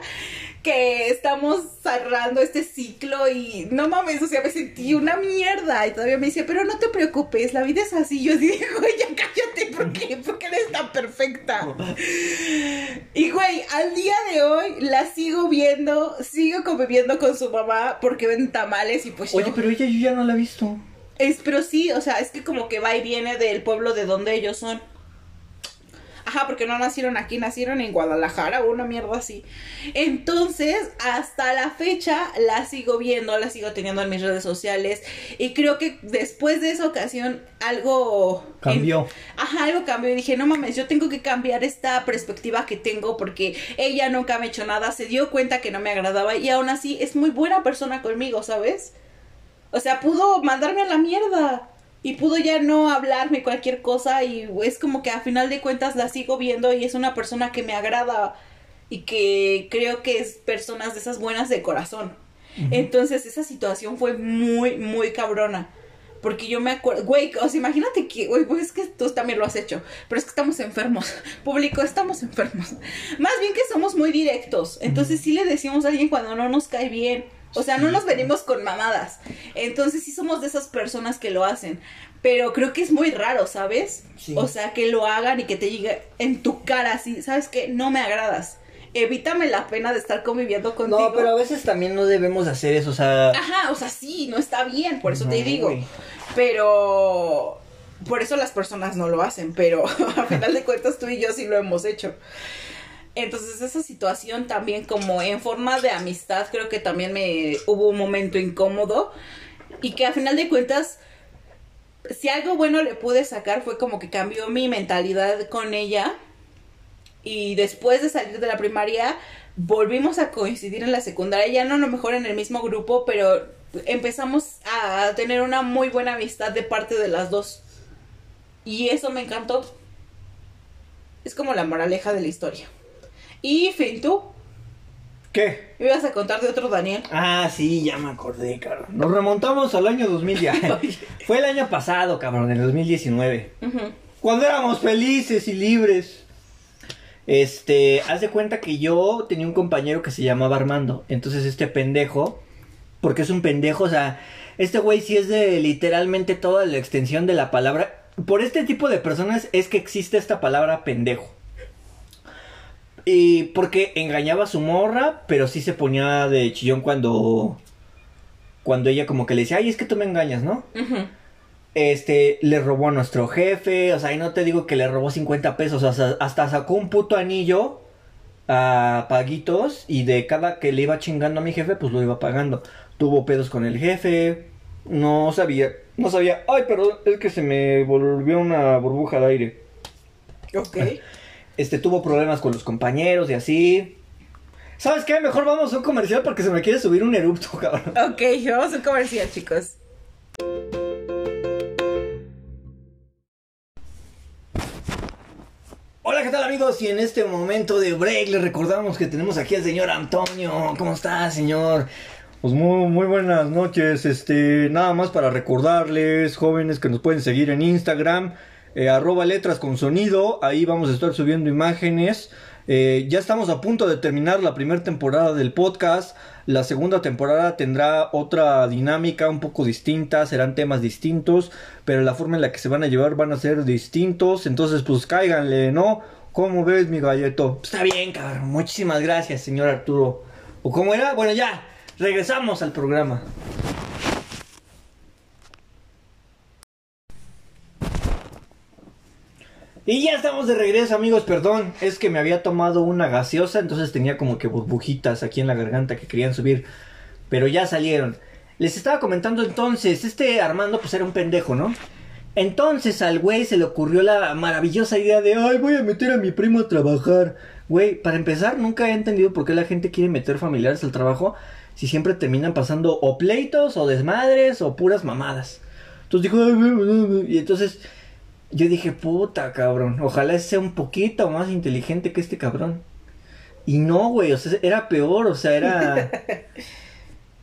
Que estamos cerrando este ciclo y no mames, o sea, me sentí una mierda y todavía me dice, pero no te preocupes, la vida es así. Yo digo, güey, ya cállate, ¿por qué? Porque eres tan perfecta. Y güey, al día de hoy la sigo viendo, sigo conviviendo con su mamá porque ven tamales y pues Oye, yo... pero ella yo ya no la he visto. Es, pero sí, o sea, es que como que va y viene del pueblo de donde ellos son. Ajá, porque no nacieron aquí, nacieron en Guadalajara o una mierda así. Entonces, hasta la fecha la sigo viendo, la sigo teniendo en mis redes sociales. Y creo que después de esa ocasión algo... Cambió. Ajá, algo cambió y dije, no mames, yo tengo que cambiar esta perspectiva que tengo porque ella nunca me ha hecho nada, se dio cuenta que no me agradaba y aún así es muy buena persona conmigo, ¿sabes? O sea, pudo mandarme a la mierda y pudo ya no hablarme cualquier cosa y es como que a final de cuentas la sigo viendo y es una persona que me agrada y que creo que es personas de esas buenas de corazón. Entonces esa situación fue muy, muy cabrona. Porque yo me acuerdo, güey, o sea, imagínate que, güey, pues es que tú también lo has hecho, pero es que estamos enfermos, público, estamos enfermos. Más bien que somos muy directos, entonces sí le decimos a alguien cuando no nos cae bien. O sea, no nos venimos con mamadas. Entonces sí somos de esas personas que lo hacen. Pero creo que es muy raro, ¿sabes? Sí. O sea, que lo hagan y que te diga en tu cara así, ¿sabes qué? No me agradas. Evítame la pena de estar conviviendo contigo. No, pero a veces también no debemos hacer eso, o sea... Ajá, o sea, sí, no está bien, por eso te digo. güey. Pero por eso las personas no lo hacen, pero a final de cuentas tú y yo sí lo hemos hecho. Entonces esa situación también como en forma de amistad creo que también me hubo un momento incómodo y que a final de cuentas si algo bueno le pude sacar fue como que cambió mi mentalidad con ella y después de salir de la primaria volvimos a coincidir en la secundaria, ya no a lo mejor en el mismo grupo, pero empezamos a tener una muy buena amistad de parte de las dos. Y eso me encantó. Es como la moraleja de la historia. Y fin, tú ¿Qué? me ibas a contar de otro Daniel. Ah, sí, ya me acordé, cabrón. Nos remontamos al año 2000 ya. Fue el año pasado, cabrón, en el 2019. Ujú. Cuando éramos felices y libres. Este, haz de cuenta que yo tenía un compañero que se llamaba Armando. Entonces este pendejo, porque es un pendejo, o sea, este güey sí es de literalmente toda la extensión de la palabra. Por este tipo de personas es que existe esta palabra pendejo. Y porque engañaba a su morra, pero sí se ponía de chillón cuando cuando ella como que le decía, "Ay, es que tú me engañas, ¿no?" Este, le robó a nuestro jefe, o sea, y no te digo que le robó 50 pesos, o sea, hasta sacó un puto anillo a paguitos y de cada que le iba chingando a mi jefe, pues lo iba pagando. Tuvo pedos con el jefe, no sabía, no sabía, ay, pero es que se me volvió una burbuja de aire. Ok. Este, tuvo problemas con los compañeros y así. ¿Sabes qué? Mejor vamos a un comercial porque se me quiere subir un erupto, cabrón. Ok, vamos a un comercial, chicos. Hola, ¿qué tal amigos? Y en este momento de break les recordamos que tenemos aquí al señor Antonio. ¿Cómo está, señor? Pues muy, muy buenas noches. Este, nada más para recordarles, jóvenes, que nos pueden seguir en Instagram, eh, arroba letras con sonido. Ahí vamos a estar subiendo imágenes. Eh, ya estamos a punto de terminar la primera temporada del podcast. La segunda temporada tendrá otra dinámica un poco distinta, serán temas distintos, pero la forma en la que se van a llevar van a ser distintos. Entonces, pues cáiganle, ¿no? ¿Cómo ves, mi galleto? Está bien, cabrón. Muchísimas gracias, señor Arturo. ¿O cómo era? Bueno, ya. Regresamos al programa. Y ya estamos de regreso, amigos. Perdón, es que me había tomado una gaseosa, entonces tenía como que burbujitas aquí en la garganta que querían subir. pero ya salieron. Les estaba comentando entonces, este Armando pues era un pendejo, ¿no? Entonces al güey se le ocurrió la maravillosa idea de, ay, voy a meter a mi primo a trabajar. Güey, para empezar, nunca he entendido por qué la gente quiere meter familiares al trabajo si siempre terminan pasando o pleitos o desmadres o puras mamadas. Entonces dijo, y entonces yo dije, puta cabrón, ojalá sea un poquito más inteligente que este cabrón. Y no, güey, o sea, era peor, o sea, era...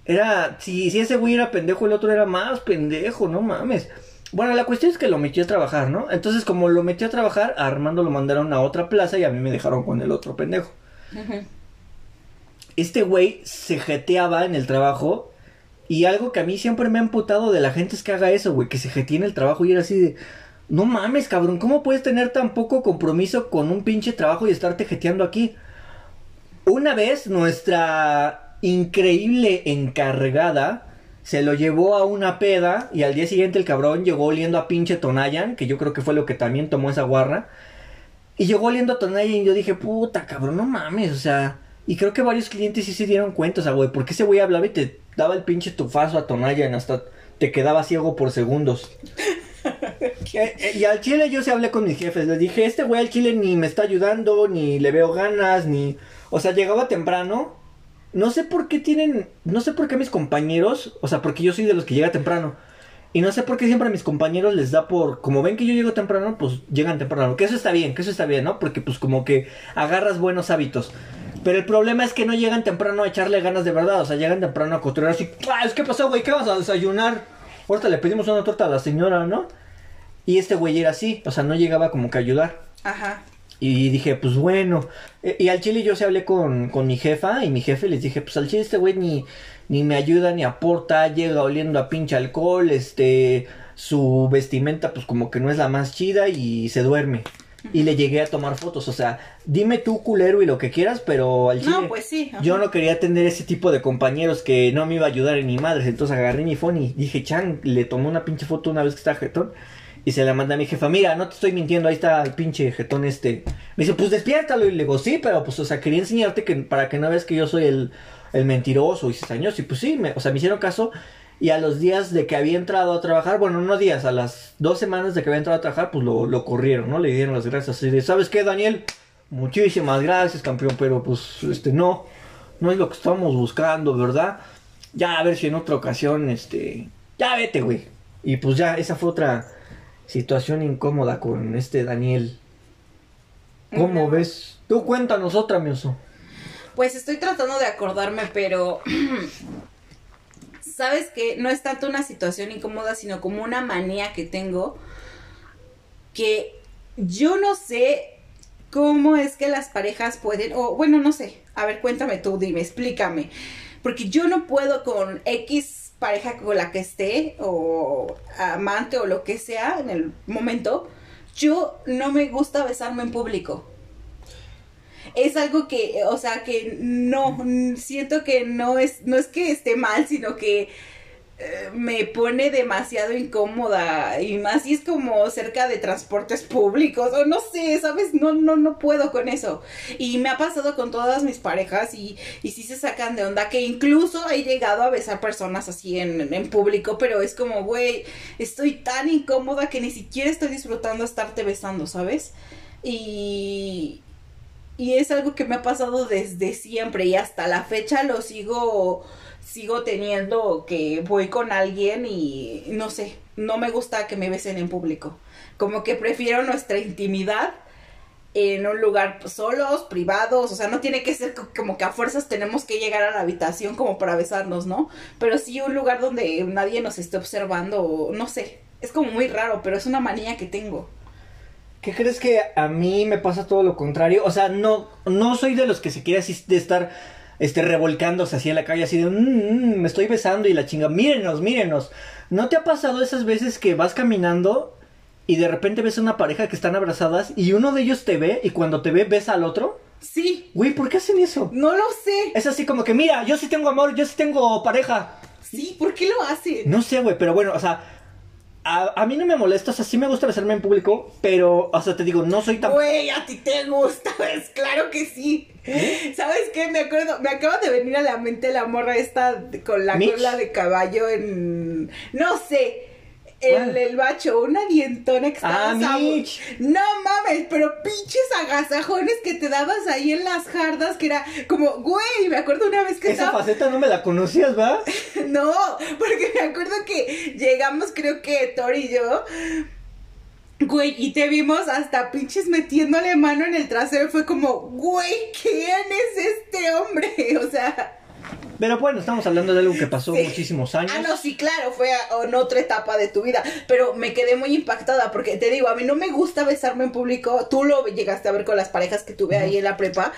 Era, si, si ese güey era pendejo, el otro era más pendejo, no mames. Bueno, la cuestión es que lo metió a trabajar, ¿no? Entonces, como lo metió a trabajar, a Armando lo mandaron a otra plaza y a mí me dejaron con el otro pendejo. Este güey se jeteaba en el trabajo y algo que a mí siempre me ha amputado de la gente es que haga eso, güey, que se jetee en el trabajo y era así de... No mames, cabrón, ¿cómo puedes tener tan poco compromiso con un pinche trabajo y estarte jeteando aquí? Una vez nuestra increíble encargada se lo llevó a una peda y al día siguiente el cabrón llegó oliendo a pinche Tonayan, que yo creo que fue lo que también tomó esa guarra. Y llegó oliendo a Tonayan y yo dije, puta cabrón, no mames, o sea... Y creo que varios clientes sí se dieron cuenta, o sea, güey, porque ese güey hablaba y te daba el pinche tufazo a Tonayan hasta te quedaba ciego por segundos. y al chile yo se hablé con mis jefes, les dije, este güey al chile ni me está ayudando, ni le veo ganas, ni... O sea, llegaba temprano. No sé por qué tienen, no sé por qué mis compañeros, o sea, porque yo soy de los que llega temprano. Y no sé por qué siempre a mis compañeros les da por, como ven que yo llego temprano, pues llegan temprano. Que eso está bien, que eso está bien, ¿no? Porque pues como que agarras buenos hábitos. Pero el problema es que no llegan temprano a echarle ganas de verdad. O sea, llegan temprano a cotorrear así. ¡Ah, es que pasó, güey! ¿Qué vas a desayunar? Ahorita le pedimos una torta a la señora, ¿no? Y este güey era así. O sea, no llegaba como que a ayudar. Ajá. Y dije, pues bueno. E- Y al chile yo se hablé con, con mi jefa y mi jefe les dije, pues al chile este güey ni, ni me ayuda ni aporta, llega oliendo a pinche alcohol, este, su vestimenta pues como que no es la más chida y se duerme. Y le llegué a tomar fotos, o sea, dime tú culero y lo que quieras, pero al chile No, pues sí. ajá. yo no quería tener ese tipo de compañeros que no me iba a ayudar en ni madres. Entonces agarré mi phone y dije, Chan, le tomé una pinche foto una vez que estaba jetón. Y se la mandé a mi jefa, mira, no te estoy mintiendo, ahí está el pinche jetón este. Me dice, pues despiértalo. Y le digo, sí, pero pues, o sea, quería enseñarte que para que no veas que yo soy el, el mentiroso y cizañoso. Y pues sí, o sea, me hicieron caso. Y a los días de que había entrado a trabajar, bueno, no días, a las dos semanas de que había entrado a trabajar, pues lo, lo corrieron, ¿no? Le dieron las gracias. Así de, ¿sabes qué, Daniel? Muchísimas gracias, campeón, pero pues, este, no, no es lo que estamos buscando, ¿verdad? Ya, a ver si en otra ocasión, este, ya vete, güey. Y pues ya, esa fue otra situación incómoda con este Daniel. ¿Cómo ves? Tú cuéntanos otra, mi oso. Pues estoy tratando de acordarme, pero sabes que no es tanto una situación incómoda, sino como una manía que tengo que yo no sé cómo es que las parejas pueden, o bueno, no sé, a ver, cuéntame tú, dime, explícame, porque yo no puedo con X pareja con la que esté, o amante o lo que sea en el momento, yo no me gusta besarme en público. Es algo que, o sea, que no, siento que no es, no es que esté mal, sino que eh, me pone demasiado incómoda y más si es como cerca de transportes públicos o no sé, ¿sabes? No, no, no puedo con eso. Y me ha pasado con todas mis parejas y, y sí se sacan de onda que incluso he llegado a besar personas así en, en público, pero es como, güey, estoy tan incómoda que ni siquiera estoy disfrutando estarte besando, ¿sabes? Y, y es algo que me ha pasado desde siempre y hasta la fecha lo sigo sigo teniendo que voy con alguien y no sé, no me gusta que me besen en público. Como que prefiero nuestra intimidad en un lugar solos, privados, o sea, no tiene que ser co- como que a fuerzas tenemos que llegar a la habitación como para besarnos, ¿no? Pero sí un lugar donde nadie nos esté observando, no sé, es como muy raro, pero es una manía que tengo. ¿Qué crees que a mí me pasa todo lo contrario? O sea, no, no soy de los que se quiere así de estar este, revolcándose así en la calle, así de, "Mm, mm, me estoy besando y la chinga, mírenos, mírenos. ¿No te ha pasado esas veces que vas caminando y de repente ves a una pareja que están abrazadas y uno de ellos te ve y cuando te ve besa al otro? Sí, Güey, ¿por qué hacen eso? no lo sé. Es así como que, mira, yo sí tengo amor, yo sí tengo pareja. Sí, ¿por qué lo hacen? No sé, güey, pero bueno, o sea, a, a mí no me molesta, o sea, sí me gusta besarme en público, pero, o sea, te digo, no soy tan... Güey, a ti te gusta, es claro que sí. ¿Sabes qué? Me acuerdo, me acaba de venir a la mente la morra esta con la Mitch. cola de caballo en. No sé. El, el bacho, una dientona que Ah, estaba. No mames, pero pinches agasajones que te dabas ahí en las jardas, que era como, güey, me acuerdo una vez que Esa estaba. faceta no me la conocías, ¿va? No, porque me acuerdo que llegamos, creo que Thor y yo. Güey, y te vimos hasta pinches metiéndole mano en el trasero. Fue como, güey, ¿quién es este hombre? O sea. Pero bueno, estamos hablando de algo que pasó sí. muchísimos años. Ah, no, sí, claro, fue a- en otra etapa de tu vida. Pero me quedé muy impactada porque te digo, a mí no me gusta besarme en público. Tú lo llegaste a ver con las parejas que tuve ahí en la prepa.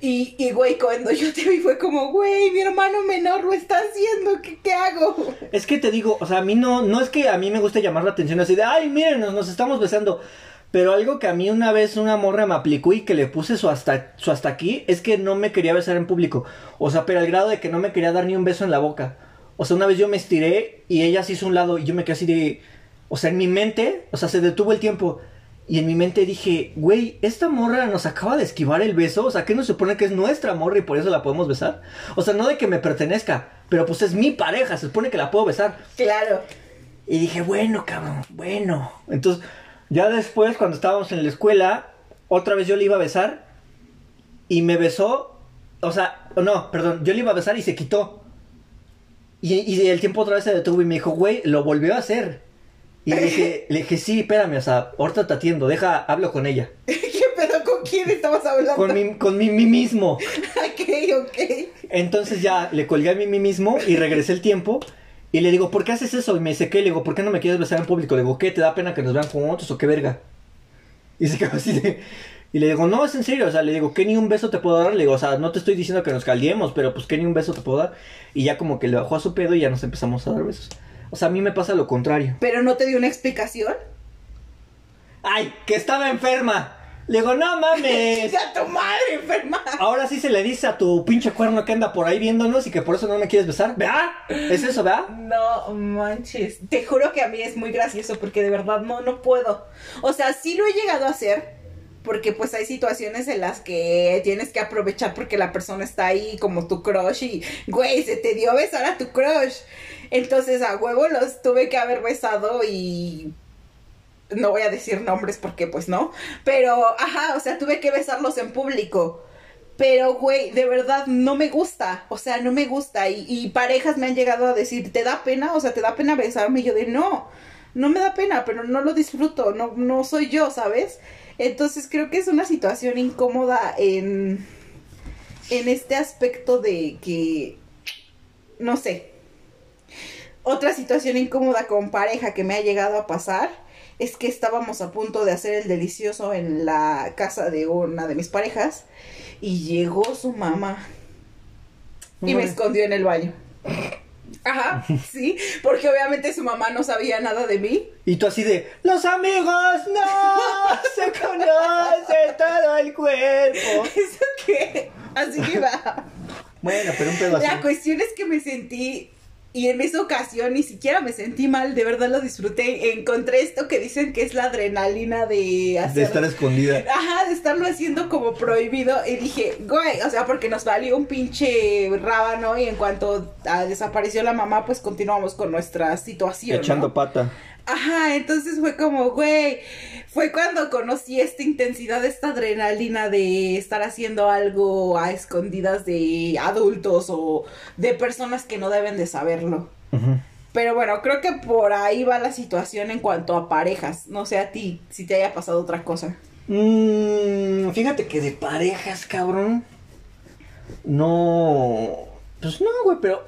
Y, y, güey, cuando yo te vi fue como, güey, mi hermano menor lo está haciendo, ¿qué, qué hago? Es que te digo, o sea, a mí no, no es que a mí me guste llamar la atención así de, ay, miren, nos, nos estamos besando. Pero algo que a mí una vez una morra me aplicó y que le puse su hasta, su hasta aquí es que no me quería besar en público. O sea, pero al grado de que no me quería dar ni un beso en la boca. O sea, una vez yo me estiré y ella se hizo un lado y yo me quedé así de... O sea, en mi mente, o sea, se detuvo el tiempo. Y en mi mente dije, güey, esta morra nos acaba de esquivar el beso. O sea, ¿qué nos supone que es nuestra morra y por eso la podemos besar? O sea, no de que me pertenezca, pero pues es mi pareja, se supone que la puedo besar. Claro. Y dije, bueno, cabrón, bueno. Entonces, ya después, cuando estábamos en la escuela, otra vez yo le iba a besar y me besó. O sea, no, perdón, yo le iba a besar y se quitó. Y, y el tiempo otra vez se detuvo y me dijo, güey, lo volvió a hacer. Y le dije, le dije, sí, espérame, o sea, ahorita te atiendo, deja, hablo con ella. ¿Qué pedo con quién estabas hablando? Con mi, con mi, mismo. ok, ok. Entonces ya le colgué a mí mismo y regresé el tiempo. Y le digo, ¿por qué haces eso? Y me dice, ¿qué? Le digo, ¿por qué no me quieres besar en público? Le digo, ¿qué? ¿Te da pena que nos vean con otros o qué verga? Y se quedó así de... Y le digo, no, es en serio, o sea, le digo, ¿qué ni un beso te puedo dar? Le digo, o sea, no te estoy diciendo que nos caldiemos, pero pues, ¿qué ni un beso te puedo dar? Y ya como que le bajó a su pedo y ya nos empezamos a dar besos. O sea, a mí me pasa lo contrario. ¿Pero no te dio una explicación? ¡Ay, que estaba enferma! Le digo, no mames. ¡A tu madre enferma! Ahora sí se le dice a tu pinche cuerno que anda por ahí viéndonos y que por eso no me quieres besar. ¿Vea? ¿Es eso, vea? No manches. Te juro que a mí es muy gracioso porque de verdad no, no puedo. O sea, sí lo he llegado a hacer. Porque pues hay situaciones en las que tienes que aprovechar porque la persona está ahí como tu crush y, güey, se te dio besar a tu crush. Entonces a huevo los tuve que haber besado y no voy a decir nombres porque pues no, pero ajá, o sea, tuve que besarlos en público. Pero, güey, de verdad no me gusta, o sea, no me gusta. Y, parejas me han llegado a decir, ¿te da pena? O sea, ¿te da pena besarme? Y yo de, no, no me da pena, pero no lo disfruto, no, no soy yo, ¿sabes? Entonces creo que es una situación incómoda en, en este aspecto de que, no sé, otra situación incómoda con pareja que me ha llegado a pasar es que estábamos a punto de hacer el delicioso en la casa de una de mis parejas y llegó su mamá y me escondió en el baño. Ajá, sí, porque obviamente su mamá no sabía nada de mí. Y tú así de, los amigos no se conoce todo el cuerpo. ¿Eso qué? Así que va. Bueno, pero un pedo así. La cuestión es que me sentí, y en esa ocasión ni siquiera me sentí mal, de verdad lo disfruté. Encontré esto que dicen que es la adrenalina de hacer. De estar escondida. Ajá, de estarlo haciendo como prohibido. Y dije, güey, o sea, porque nos valió un pinche rábano. Y en cuanto ah, desapareció la mamá, pues continuamos con nuestra situación. Echando ¿no? pata. Ajá, entonces fue como, güey, fue cuando conocí esta intensidad, esta adrenalina de estar haciendo algo a escondidas de adultos o de personas que no deben de saberlo. Pero bueno, creo que por ahí va la situación en cuanto a parejas. No sé a ti si te haya pasado otra cosa. Mm, fíjate que de parejas, cabrón. No. Pues no, güey, pero.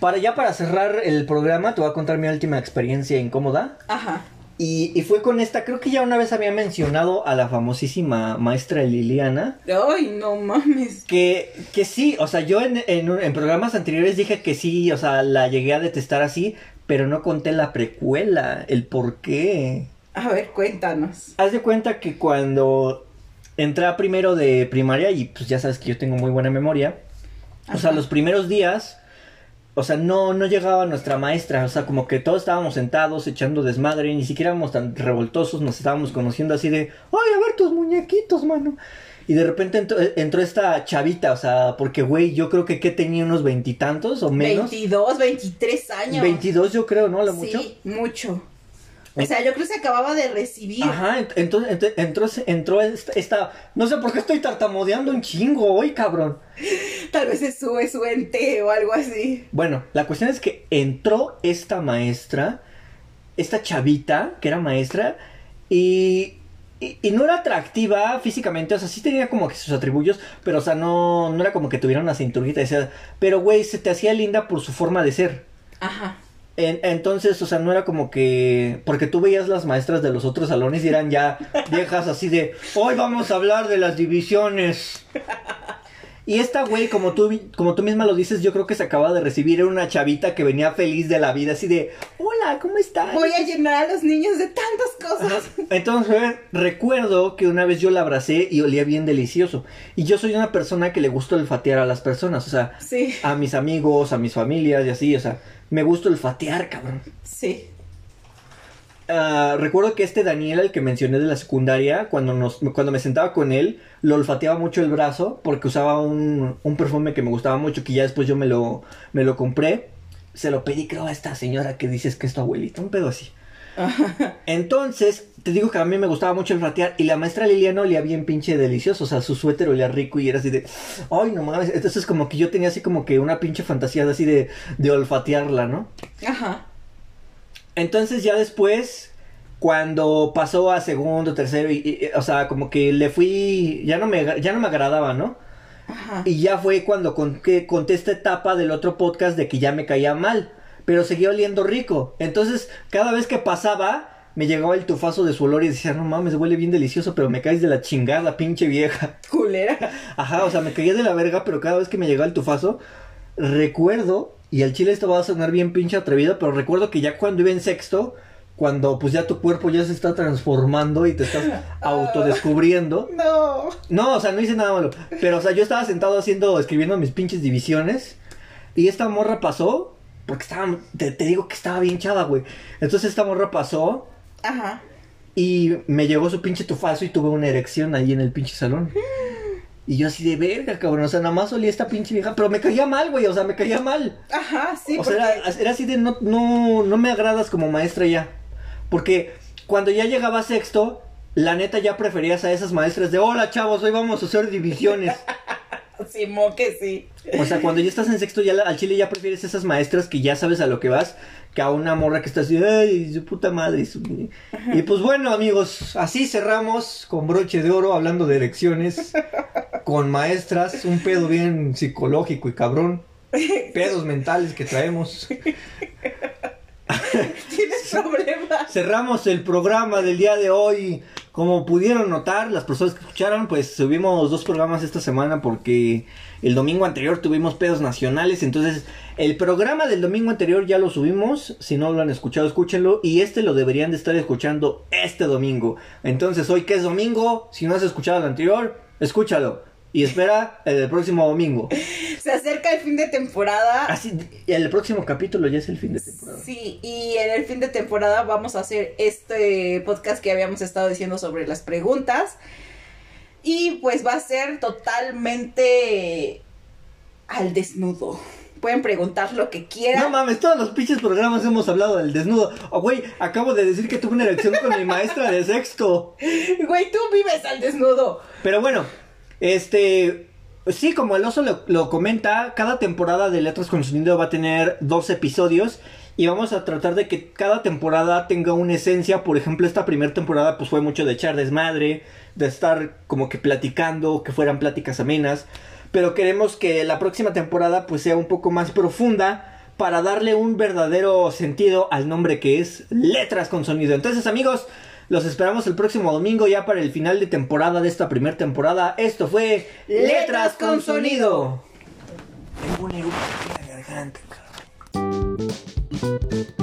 Para ya para cerrar el programa, te voy a contar mi última experiencia incómoda. Ajá. Y, y fue con esta, creo que ya una vez había mencionado a la famosísima maestra Liliana. Ay, no mames. Que, que sí, o sea, yo en, en, programas anteriores dije que sí, o sea, la llegué a detestar así, pero no conté la precuela, el por qué. A ver, cuéntanos. Haz de cuenta que cuando entré a primero de primaria, y pues ya sabes que yo tengo muy buena memoria, o sea, los primeros días, o sea, no, no llegaba nuestra maestra, o sea, como que todos estábamos sentados echando desmadre, ni siquiera éramos tan revoltosos, nos estábamos conociendo así de, ay, a ver tus muñequitos, mano. Y de repente entró, entró esta chavita, o sea, porque, güey, yo creo que que tenía unos veintitantos o menos. 22, 23 años. 22 yo creo, ¿no? ¿La mucho? Sí, mucho. O sea, yo creo que se acababa de recibir. Ajá, ent- entonces ent- entró, entró esta, esta- No sé por qué estoy tartamudeando un chingo hoy, cabrón. Tal vez se sube su ente o algo así. Bueno, la cuestión es que entró esta maestra, esta chavita, que era maestra, y, y, y no era atractiva físicamente, o sea, sí tenía como que sus atributos, pero, o sea, no, no era como que tuviera una cinturita, sea, pero, güey, se te hacía linda por su forma de ser. Ajá. En- entonces, o sea, no era como que. Porque tú veías las maestras de los otros salones y eran ya viejas así de. Hoy vamos a hablar de las divisiones. Y esta güey, como tú, como tú misma lo dices, yo creo que se acaba de recibir era una chavita que venía feliz de la vida, así de. Hola, ¿cómo estás? Voy a llenar a los niños de tantas cosas. Entonces, recuerdo que una vez yo la abracé y olía bien delicioso. Y yo soy una persona que le gusta olfatear a las personas, o sea, Sí, a mis amigos, a mis familias y así, o sea, me gusta olfatear, cabrón. sí. Ah, recuerdo que este Daniel, el que mencioné de la secundaria, cuando, nos, cuando me sentaba con él, lo olfateaba mucho el brazo porque usaba un, un perfume que me gustaba mucho, que ya después yo me lo, me lo compré. Se lo pedí, creo, a esta señora que dices que es tu abuelita, un pedo así. Entonces, te digo que a mí me gustaba mucho olfatear y la maestra Liliana olía bien pinche delicioso, o sea, su suéter olía rico y era así de, ay, no mames, entonces como que yo tenía así como que una pinche fantasía de así de, de olfatearla, ¿no? Ajá. Entonces ya después, cuando pasó a segundo, tercero, y, y- o sea, como que le fui, ya no me, ya no me agradaba, ¿no? Ajá. Y ya fue cuando con, que conté esta etapa del otro podcast de que ya me caía mal, pero seguía oliendo rico. Entonces, cada vez que pasaba, me llegaba el tufazo de su olor y decía, no mames, huele bien delicioso, pero me caes de la chingada, pinche vieja. Culera. Ajá, o sea, me caía de la verga, pero cada vez que me llegaba el tufazo, recuerdo, y el chile esto va a sonar bien pinche atrevido, pero recuerdo que ya cuando iba en sexto, cuando pues ya tu cuerpo ya se está transformando y te estás autodescubriendo. No. No, o sea, no hice nada malo, pero o sea, yo estaba sentado haciendo, escribiendo mis pinches divisiones, y esta morra pasó, porque estaba, te, te digo que estaba bien chava, güey. Entonces esta morra pasó, Ajá. y me llegó su pinche tufazo y tuve una erección ahí en el pinche salón. Y yo así de verga, cabrón. O sea, nada más olía esta pinche vieja. Pero me caía mal, güey. O sea, me caía mal. Ajá, sí. o sea, era, era así de no, no, no me agradas como maestra ya. Porque cuando ya llegaba sexto, la neta ya preferías a esas maestras de hola chavos, hoy vamos a hacer divisiones. Simón que sí. O sea, cuando ya estás en sexto, ya la- al chile ya prefieres esas maestras que ya sabes a lo que vas, que a una morra que está así, ay, su puta madre. su-". Y pues bueno, amigos, así cerramos con broche de oro hablando de elecciones, con maestras, un pedo bien psicológico y cabrón, pedos mentales que traemos. Tienes problemas. Cerramos el programa del día de hoy. Como pudieron notar, las personas que escucharon, pues subimos dos programas esta semana porque el domingo anterior tuvimos pedos nacionales. Entonces, el programa del domingo anterior ya lo subimos. Si no lo han escuchado, escúchenlo. Y este lo deberían de estar escuchando este domingo. Entonces, hoy que es domingo, si no has escuchado el anterior, escúchalo. Y espera el próximo domingo. Se acerca el fin de temporada. Así, el próximo capítulo ya es el fin de temporada. Sí, y en el fin de temporada vamos a hacer este podcast que habíamos estado diciendo sobre las preguntas. Y pues va a ser totalmente al desnudo. Pueden preguntar lo que No quieran. mames, todos los pinches programas hemos hablado del desnudo. Oh, güey, acabo de decir que tuve una erección con mi maestra de sexto. Güey, tú vives al desnudo. Pero bueno, este. Sí, como el oso lo, lo comenta, cada temporada de Letras con Sonido va a tener dos episodios. Y vamos a tratar de que cada temporada tenga una esencia. Por ejemplo, esta primera temporada pues fue mucho de echar desmadre, de estar como que platicando, que fueran pláticas amenas. Pero queremos que la próxima temporada pues sea un poco más profunda para darle un verdadero sentido al nombre que es Letras con Sonido. Entonces amigos, los esperamos el próximo domingo ya para el final de temporada de esta primera temporada. Esto fue Letras con Sonido. Tengo un en la garganta, cabrón.